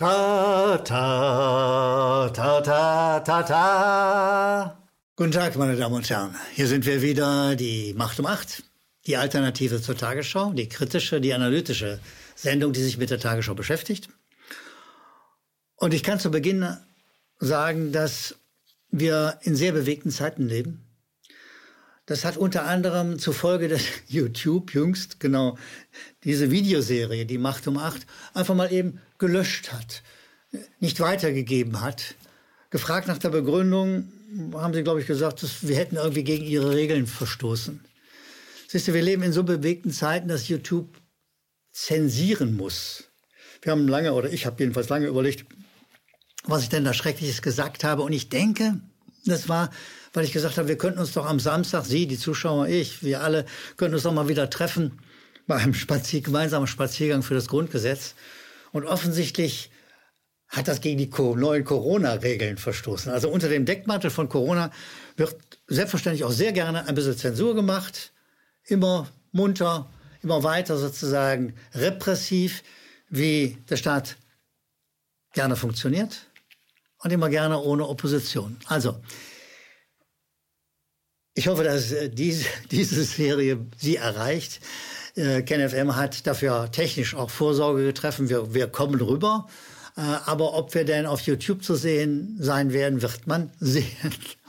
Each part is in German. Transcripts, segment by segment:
Ta, ta, ta, ta, ta, ta. Guten Tag, meine Damen und Herren. Hier sind wir wieder, die Macht um Acht. Die Alternative zur Tagesschau, die kritische, die analytische Sendung, die sich mit der Tagesschau beschäftigt. Und ich kann zu Beginn sagen, dass wir in sehr bewegten Zeiten leben. Das hat unter anderem zur Folge, dass YouTube jüngst genau diese Videoserie, die Macht um Acht, einfach mal eben gelöscht hat, nicht weitergegeben hat. Gefragt nach der Begründung, haben sie, glaube ich, gesagt, dass wir hätten irgendwie gegen ihre Regeln verstoßen. Siehst du, wir leben in so bewegten Zeiten, dass YouTube zensieren muss. Wir haben lange, oder ich habe jedenfalls lange überlegt, was ich denn da Schreckliches gesagt habe. Und ich denke, das war, weil ich gesagt habe, wir könnten uns doch am Samstag, Sie, die Zuschauer, ich, wir alle, könnten uns doch mal wieder treffen bei einem Spazier gemeinsamen Spaziergang für das Grundgesetz. Und offensichtlich hat das gegen die neuen Corona-Regeln verstoßen. Also unter dem Deckmantel von Corona wird selbstverständlich auch sehr gerne ein bisschen Zensur gemacht. Immer munter, immer weiter sozusagen repressiv, wie der Staat gerne funktioniert und immer gerne ohne Opposition. Also, ich hoffe, dass äh, diese, diese Serie Sie erreicht. Äh, KenFM hat dafür technisch auch Vorsorge getroffen. Wir, wir kommen rüber. Äh, aber ob wir denn auf YouTube zu sehen sein werden, wird man sehen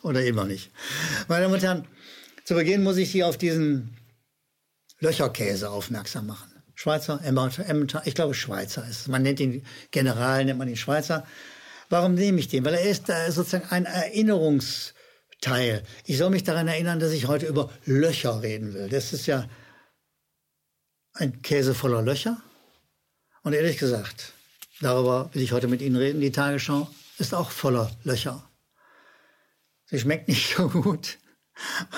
oder immer nicht. Meine Damen und Herren, zu Beginn muss ich Sie auf diesen Löcherkäse aufmerksam machen. Schweizer, Emmental, ich glaube Schweizer ist. Man nennt ihn General, nennt man ihn Schweizer. Warum nehme ich den? Weil er ist sozusagen ein Erinnerungsteil. Ich soll mich daran erinnern, dass ich heute über Löcher reden will. Das ist ja ein Käse voller Löcher. Und ehrlich gesagt, darüber will ich heute mit Ihnen reden. Die Tagesschau ist auch voller Löcher. Sie schmeckt nicht so gut,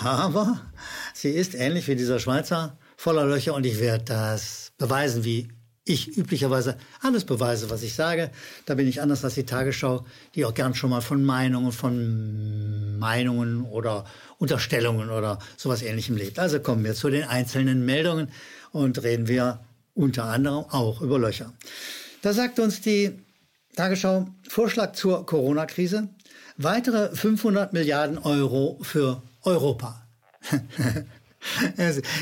aber sie ist ähnlich wie dieser Schweizer voller Löcher und ich werde das beweisen, wie ich üblicherweise alles beweise, was ich sage. Da bin ich anders als die Tagesschau, die auch gern schon mal von Meinungen, von Meinungen oder Unterstellungen oder sowas ähnlichem lebt. Also kommen wir zu den einzelnen Meldungen und reden wir unter anderem auch über Löcher. Da sagt uns die Tagesschau Vorschlag zur Corona-Krise. Weitere 500 Milliarden Euro für Europa.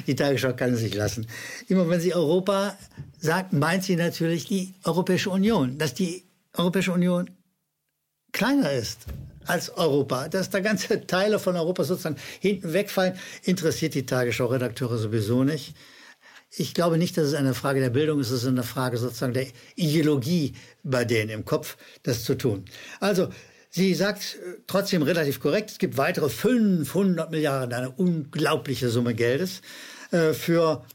Die Tagesschau kann es sich lassen. Immer wenn sie Europa sagt, meint sie natürlich die Europäische Union. Dass die Europäische Union kleiner ist als Europa, dass da ganze Teile von Europa sozusagen hinten wegfallen, interessiert die Tagesschau-Redakteure sowieso nicht. Ich glaube nicht, dass es eine Frage der Bildung ist, es ist eine Frage sozusagen der Ideologie bei denen im Kopf, das zu tun. Also, Sie sagt äh, trotzdem relativ korrekt, es gibt weitere 500 Milliarden, eine unglaubliche Summe Geldes äh, für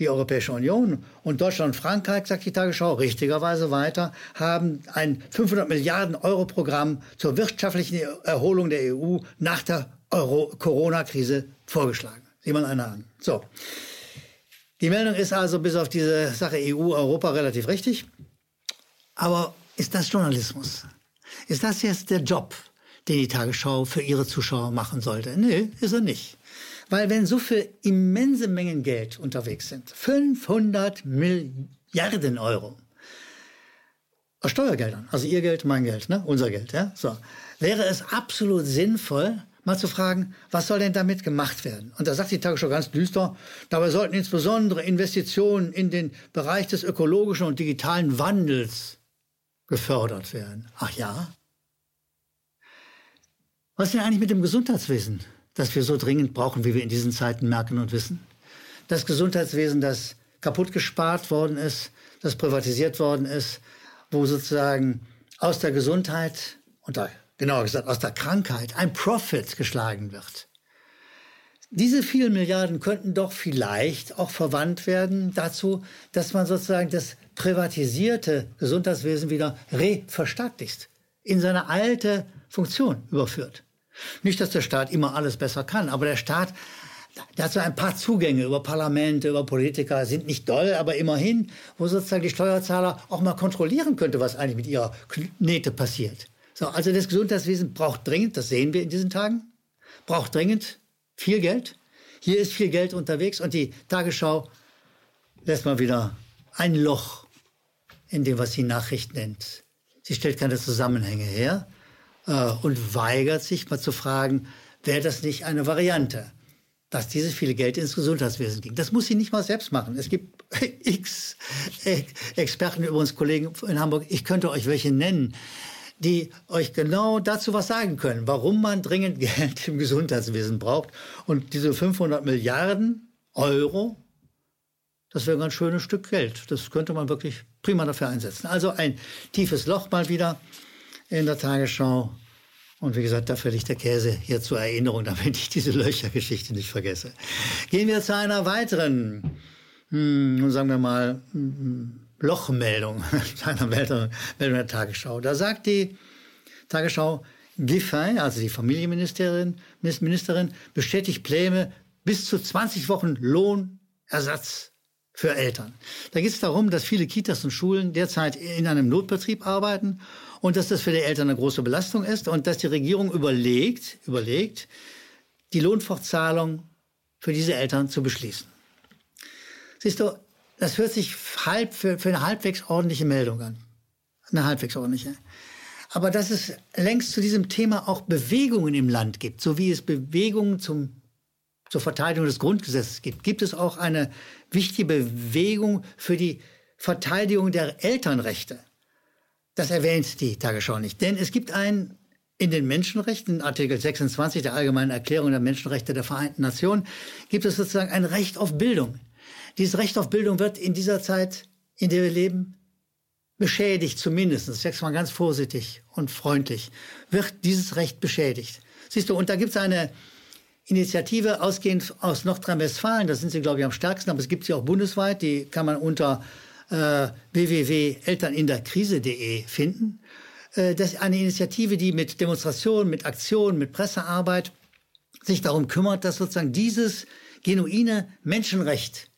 die Europäische Union und Deutschland und Frankreich, sagt die Tagesschau richtigerweise weiter, haben ein 500 Milliarden Euro Programm zur wirtschaftlichen Erholung der EU nach der Corona-Krise vorgeschlagen. Sieh mal einer an. So. Die Meldung ist also bis auf diese Sache EU, Europa relativ richtig. Aber ist das Journalismus? Ist das jetzt der Job, den die Tagesschau für ihre Zuschauer machen sollte? Nö, ist er nicht. Weil wenn so viel immense Mengen Geld unterwegs sind, 500 Milliarden Euro, aus Steuergeldern, also ihr Geld, mein Geld, ne? unser Geld, ja? so, wäre es absolut sinnvoll, mal zu fragen, was soll denn damit gemacht werden? Und da sagt die Tagesschau ganz düster, dabei sollten insbesondere Investitionen in den Bereich des ökologischen und digitalen Wandels gefördert werden. Ach ja? Was ist denn eigentlich mit dem Gesundheitswesen, das wir so dringend brauchen, wie wir in diesen Zeiten merken und wissen? Das Gesundheitswesen, das kaputt gespart worden ist, das privatisiert worden ist, wo sozusagen aus der Gesundheit und da, genauer gesagt aus der Krankheit ein Profit geschlagen wird. Diese vielen Milliarden könnten doch vielleicht auch verwandt werden dazu, dass man sozusagen das privatisierte Gesundheitswesen wieder reverstaatlicht, in seine alte Funktion überführt. Nicht, dass der Staat immer alles besser kann, aber der Staat, so ein paar Zugänge über Parlamente, über Politiker, sind nicht doll, aber immerhin, wo sozusagen die Steuerzahler auch mal kontrollieren könnte, was eigentlich mit ihrer Knete passiert. So, also das Gesundheitswesen braucht dringend, das sehen wir in diesen Tagen, braucht dringend viel Geld. Hier ist viel Geld unterwegs und die Tagesschau lässt mal wieder ein Loch in dem, was sie Nachricht nennt, sie stellt keine Zusammenhänge her äh, und weigert sich mal zu fragen, wäre das nicht eine Variante, dass dieses viele Geld ins Gesundheitswesen ging. Das muss sie nicht mal selbst machen. Es gibt x Experten, übrigens Kollegen in Hamburg, ich könnte euch welche nennen, die euch genau dazu was sagen können, warum man dringend Geld im Gesundheitswesen braucht. Und diese 500 Milliarden Euro, das wäre ein ganz schönes Stück Geld. Das könnte man wirklich prima dafür einsetzen. Also ein tiefes Loch mal wieder in der Tagesschau. Und wie gesagt, dafür liegt der Käse hier zur Erinnerung, damit ich diese Löchergeschichte nicht vergesse. Gehen wir zu einer weiteren, hm, sagen wir mal, hm, Lochmeldung, einer Meldung der Tagesschau. Da sagt die Tagesschau, Giffey, also die Familienministerin, Ministerin, bestätigt Pläne bis zu 20 Wochen Lohnersatz für Eltern. Da geht es darum, dass viele Kitas und Schulen derzeit in einem Notbetrieb arbeiten und dass das für die Eltern eine große Belastung ist und dass die Regierung überlegt, überlegt, die Lohnfortzahlung für diese Eltern zu beschließen. Siehst du, das hört sich halb für, für eine halbwegs ordentliche Meldung an. Eine halbwegs ordentliche. Aber dass es längst zu diesem Thema auch Bewegungen im Land gibt, so wie es Bewegungen zum, zur Verteidigung des Grundgesetzes gibt, gibt es auch eine wichtige Bewegung für die Verteidigung der Elternrechte. Das erwähnt die Tagesschau nicht. Denn es gibt ein in den Menschenrechten, Artikel 26 der Allgemeinen Erklärung der Menschenrechte der Vereinten Nationen, gibt es sozusagen ein Recht auf Bildung. Dieses Recht auf Bildung wird in dieser Zeit, in der wir leben, beschädigt zumindest, ich sage mal ganz vorsichtig und freundlich, wird dieses Recht beschädigt. Siehst du, und da gibt es eine Initiative ausgehend aus Nordrhein-Westfalen, da sind sie, glaube ich, am stärksten, aber es gibt sie auch bundesweit, die kann man unter äh, www.elterninderkrise.de finden. Äh, das ist eine Initiative, die mit Demonstrationen, mit Aktionen, mit Pressearbeit sich darum kümmert, dass sozusagen dieses genuine Menschenrecht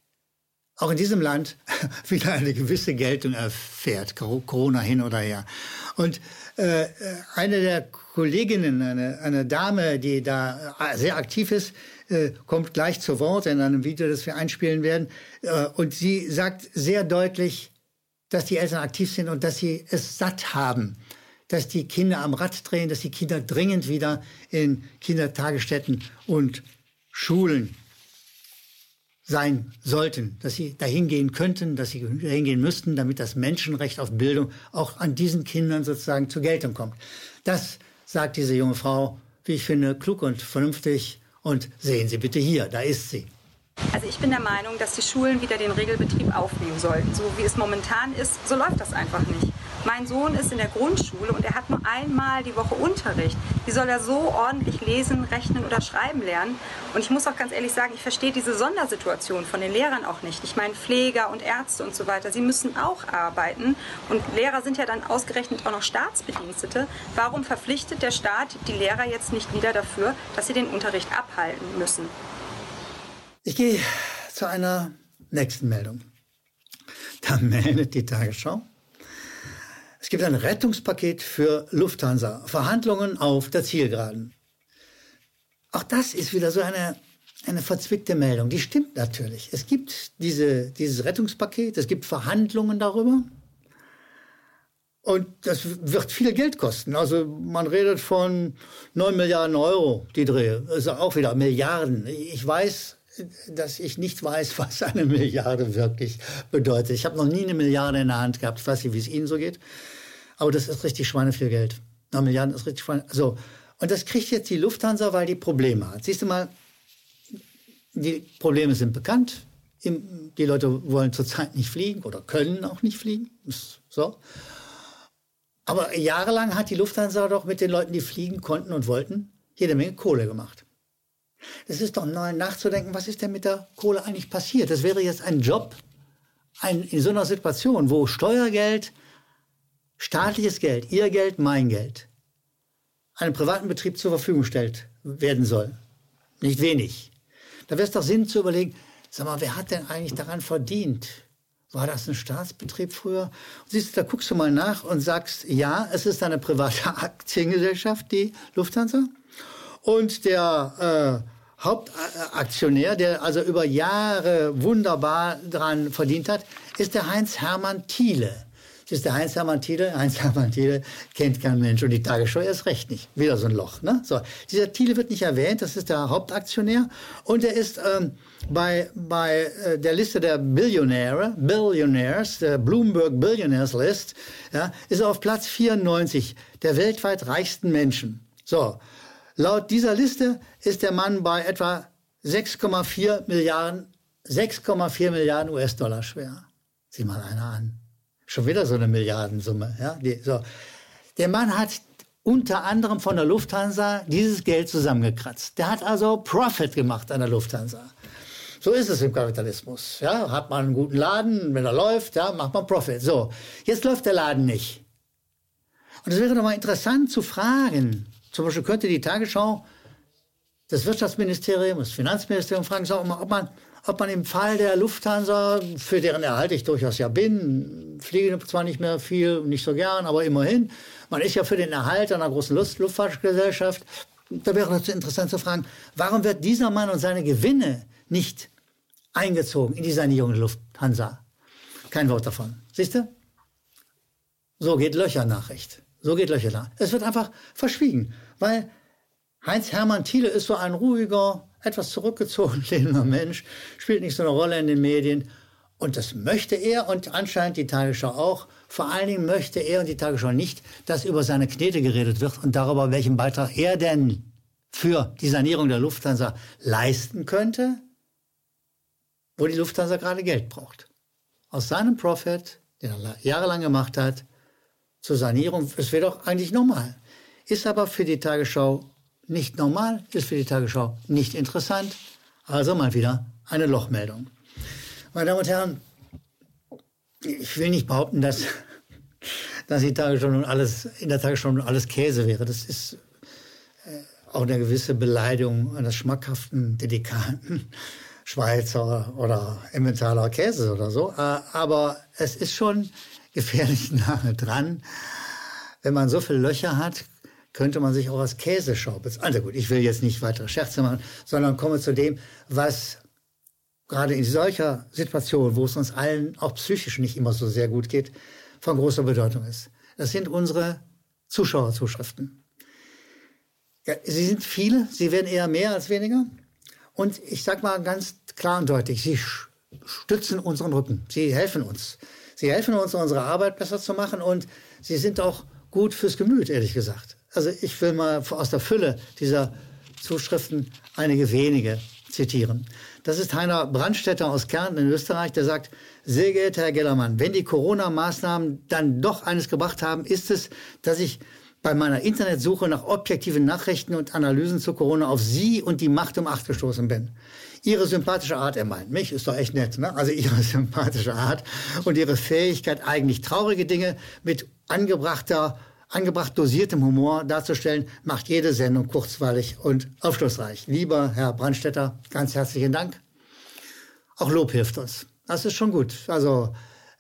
auch in diesem Land wieder eine gewisse Geltung erfährt, Corona hin oder her. Und äh, eine der Kolleginnen, eine, eine Dame, die da äh, sehr aktiv ist, äh, kommt gleich zu Wort in einem Video, das wir einspielen werden. Äh, und sie sagt sehr deutlich, dass die Eltern aktiv sind und dass sie es satt haben, dass die Kinder am Rad drehen, dass die Kinder dringend wieder in Kindertagesstätten und Schulen sein sollten, dass sie dahin gehen könnten, dass sie dahin gehen müssten, damit das Menschenrecht auf Bildung auch an diesen Kindern sozusagen zur Geltung kommt. Das sagt diese junge Frau, wie ich finde, klug und vernünftig. Und sehen Sie bitte hier, da ist sie. Also ich bin der Meinung, dass die Schulen wieder den Regelbetrieb aufnehmen sollten. So wie es momentan ist, so läuft das einfach nicht. Mein Sohn ist in der Grundschule und er hat nur einmal die Woche Unterricht. Wie soll er so ordentlich lesen, rechnen oder schreiben lernen? Und ich muss auch ganz ehrlich sagen, ich verstehe diese Sondersituation von den Lehrern auch nicht. Ich meine, Pfleger und Ärzte und so weiter, sie müssen auch arbeiten. Und Lehrer sind ja dann ausgerechnet auch noch Staatsbedienstete. Warum verpflichtet der Staat die Lehrer jetzt nicht wieder dafür, dass sie den Unterricht abhalten müssen? Ich gehe zu einer nächsten Meldung. Da meldet die Tagesschau. Es gibt ein Rettungspaket für Lufthansa. Verhandlungen auf der Zielgeraden. Auch das ist wieder so eine, eine verzwickte Meldung. Die stimmt natürlich. Es gibt diese, dieses Rettungspaket, es gibt Verhandlungen darüber. Und das wird viel Geld kosten. Also man redet von 9 Milliarden Euro, die Dreh. Also auch wieder Milliarden. Ich weiß, dass ich nicht weiß, was eine Milliarde wirklich bedeutet. Ich habe noch nie eine Milliarde in der Hand gehabt. Ich weiß nicht, wie es Ihnen so geht. Aber das ist richtig schweineviel Geld. Na, Milliarden ist richtig Schweine. So. Und das kriegt jetzt die Lufthansa, weil die Probleme hat. Siehst du mal, die Probleme sind bekannt. Die Leute wollen zurzeit nicht fliegen oder können auch nicht fliegen. So. Aber jahrelang hat die Lufthansa doch mit den Leuten, die fliegen konnten und wollten, jede Menge Kohle gemacht. Es ist doch neu nachzudenken, was ist denn mit der Kohle eigentlich passiert? Das wäre jetzt ein Job ein, in so einer Situation, wo Steuergeld, staatliches Geld, ihr Geld, mein Geld, einem privaten Betrieb zur Verfügung gestellt werden soll. Nicht wenig. Da wäre es doch Sinn zu überlegen, sag mal, wer hat denn eigentlich daran verdient? War das ein Staatsbetrieb früher? Siehst du, da guckst du mal nach und sagst, ja, es ist eine private Aktiengesellschaft, die Lufthansa. Und der äh, Hauptaktionär, der also über Jahre wunderbar daran verdient hat, ist der Heinz Hermann Thiele. Das ist der Heinz-Hermann Thiele. Heinz-Hermann Thiele kennt kein Mensch und die Tagesschau erst recht nicht. Wieder so ein Loch. Ne? So, dieser Thiele wird nicht erwähnt, das ist der Hauptaktionär und er ist ähm, bei, bei äh, der Liste der Billionäre, Billionaires, der Bloomberg Billionaires List, ja, ist er auf Platz 94 der weltweit reichsten Menschen. So, laut dieser Liste ist der Mann bei etwa 6,4 Milliarden 6,4 Milliarden US-Dollar schwer. Sieh mal einer an. Schon wieder so eine Milliardensumme. Ja? Die, so. Der Mann hat unter anderem von der Lufthansa dieses Geld zusammengekratzt. Der hat also Profit gemacht an der Lufthansa. So ist es im Kapitalismus. Ja, hat man einen guten Laden, wenn er läuft, ja, macht man Profit. So, jetzt läuft der Laden nicht. Und es wäre doch mal interessant zu fragen. Zum Beispiel könnte die Tagesschau das Wirtschaftsministerium, das Finanzministerium fragen, ob man ob man im Fall der Lufthansa, für deren Erhalt ich durchaus ja bin, fliege zwar nicht mehr viel, nicht so gern, aber immerhin, man ist ja für den Erhalt einer großen Luft Luftfahrtgesellschaft. Da wäre es interessant zu fragen, warum wird dieser Mann und seine Gewinne nicht eingezogen in die Sanierung der Lufthansa? Kein Wort davon. Siehst du? So geht Löchernachricht. So geht Löcher nach. Es wird einfach verschwiegen, weil Heinz-Hermann Thiele ist so ein ruhiger, etwas zurückgezogener Mensch, spielt nicht so eine Rolle in den Medien. Und das möchte er und anscheinend die Tagesschau auch. Vor allen Dingen möchte er und die Tagesschau nicht, dass über seine Knete geredet wird und darüber, welchen Beitrag er denn für die Sanierung der Lufthansa leisten könnte, wo die Lufthansa gerade Geld braucht. Aus seinem Profit, den er jahrelang gemacht hat, zur Sanierung, es wäre doch eigentlich normal. Ist aber für die Tagesschau nicht normal, ist für die Tagesschau nicht interessant. Also mal wieder eine Lochmeldung. Meine Damen und Herren, ich will nicht behaupten, dass, dass die Tagesschau nun alles, in der Tagesschau nun alles Käse wäre. Das ist äh, auch eine gewisse Beleidigung eines schmackhaften, dedikaten Schweizer oder Emmentaler Käse oder so. Äh, aber es ist schon gefährlich nahe dran. Wenn man so viele Löcher hat, könnte man sich auch als Käseschau bezeichnen. Also gut, ich will jetzt nicht weitere Scherze machen, sondern komme zu dem, was gerade in solcher Situation, wo es uns allen auch psychisch nicht immer so sehr gut geht, von großer Bedeutung ist. Das sind unsere Zuschauerzuschriften. Ja, sie sind viele, sie werden eher mehr als weniger. Und ich sage mal ganz klar und deutlich, sie stützen unseren Rücken, sie helfen uns. Sie helfen uns, unsere Arbeit besser zu machen und sie sind auch gut fürs Gemüt, ehrlich gesagt. Also ich will mal aus der Fülle dieser Zuschriften einige wenige zitieren. Das ist Heiner Brandstätter aus Kärnten in Österreich, der sagt, sehr geehrter Herr Gellermann, wenn die Corona-Maßnahmen dann doch eines gebracht haben, ist es, dass ich bei meiner Internetsuche nach objektiven Nachrichten und Analysen zu Corona auf Sie und die Macht um Acht gestoßen bin. Ihre sympathische Art, er meint mich, ist doch echt nett, ne? Also Ihre sympathische Art und Ihre Fähigkeit, eigentlich traurige Dinge mit angebrachter angebracht dosiertem Humor darzustellen, macht jede Sendung kurzweilig und aufschlussreich. Lieber Herr Brandstetter, ganz herzlichen Dank. Auch Lob hilft uns. Das ist schon gut. Also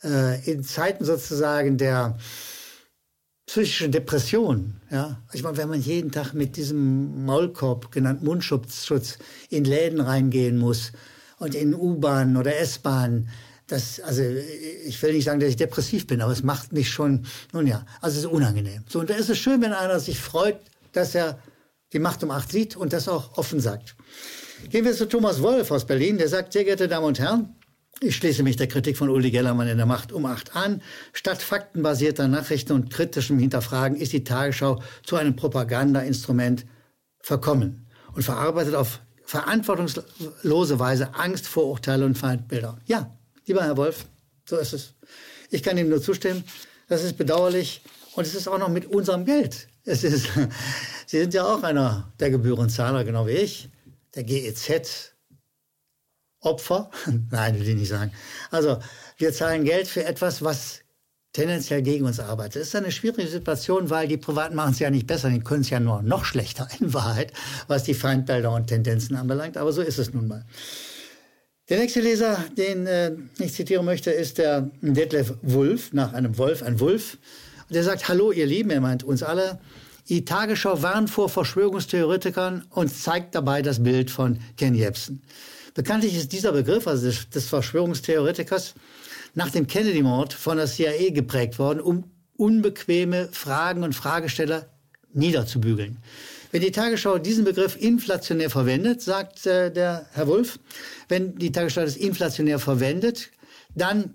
äh, in Zeiten sozusagen der psychischen Depression, ja, ich meine, wenn man jeden Tag mit diesem Maulkorb, genannt Mundschutz, in Läden reingehen muss und in U-Bahnen oder S-Bahnen, das, also ich will nicht sagen, dass ich depressiv bin, aber es macht mich schon, nun ja, also es ist unangenehm. So, und da ist es schön, wenn einer sich freut, dass er die Macht um acht sieht und das auch offen sagt. Gehen wir zu Thomas Wolf aus Berlin, der sagt, sehr geehrte Damen und Herren, ich schließe mich der Kritik von Uli Gellermann in der Macht um acht an. Statt faktenbasierter Nachrichten und kritischem Hinterfragen ist die Tagesschau zu einem Propagandainstrument verkommen und verarbeitet auf verantwortungslose Weise Angst, Vorurteile und Feindbilder. Ja, Lieber Herr Wolf, so ist es. Ich kann Ihnen nur zustimmen. Das ist bedauerlich. Und es ist auch noch mit unserem Geld. Es ist, Sie sind ja auch einer der Gebührenzahler, genau wie ich. Der GEZ. Opfer? Nein, will ich nicht sagen. Also, wir zahlen Geld für etwas, was tendenziell gegen uns arbeitet. Das ist eine schwierige Situation, weil die Privaten machen es ja nicht besser, die können es ja nur noch schlechter in Wahrheit, was die Feindbilder und Tendenzen anbelangt. Aber so ist es nun mal. Der nächste Leser, den äh, ich zitieren möchte, ist der Detlef Wulf, nach einem Wolf, ein Wulf. Und der sagt, hallo ihr Lieben, er meint uns alle. Die Tagesschau warnt vor Verschwörungstheoretikern und zeigt dabei das Bild von Ken Jebsen. Bekanntlich ist dieser Begriff, also des, des Verschwörungstheoretikers, nach dem Kennedy-Mord von der CIA geprägt worden, um unbequeme Fragen und Fragesteller niederzubügeln. Wenn die Tagesschau diesen Begriff inflationär verwendet, sagt äh, der Herr Wulff, wenn die Tagesschau das inflationär verwendet, dann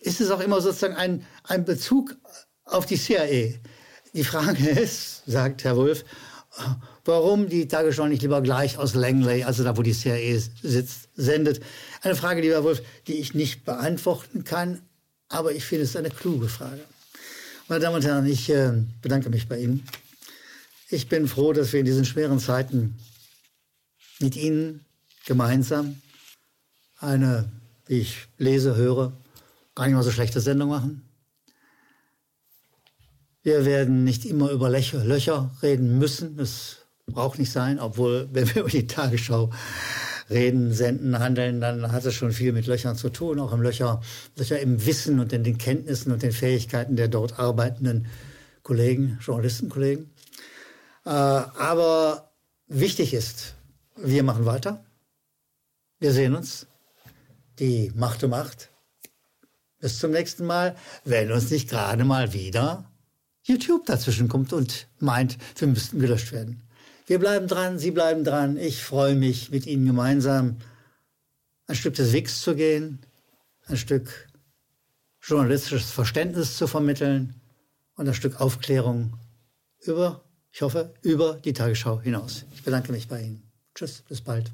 ist es auch immer sozusagen ein, ein Bezug auf die CIA. Die Frage ist, sagt Herr Wulff, warum die Tagesschau nicht lieber gleich aus Langley, also da, wo die CIA sitzt, sendet. Eine Frage, lieber Wolf, die ich nicht beantworten kann, aber ich finde es eine kluge Frage. Meine Damen und Herren, ich äh, bedanke mich bei Ihnen. Ich bin froh, dass wir in diesen schweren Zeiten mit Ihnen gemeinsam eine, wie ich lese, höre, gar nicht mal so schlechte Sendung machen. Wir werden nicht immer über Löcher, reden müssen. Das braucht nicht sein, obwohl, wenn wir über die Tagesschau reden, senden, handeln, dann hat es schon viel mit Löchern zu tun, auch im Löcher, Löcher im Wissen und in den Kenntnissen und den Fähigkeiten der dort arbeitenden Kollegen, Journalistenkollegen. Äh, aber wichtig ist, wir machen weiter. Wir sehen uns. Die Macht um Macht. Bis zum nächsten Mal, wenn uns nicht gerade mal wieder YouTube dazwischen kommt und meint, wir müssten gelöscht werden. Wir bleiben dran, Sie bleiben dran. Ich freue mich, mit Ihnen gemeinsam ein Stück des Wegs zu gehen, ein Stück journalistisches Verständnis zu vermitteln und ein Stück Aufklärung über, ich hoffe, über die Tagesschau hinaus. Ich bedanke mich bei Ihnen. Tschüss, bis bald.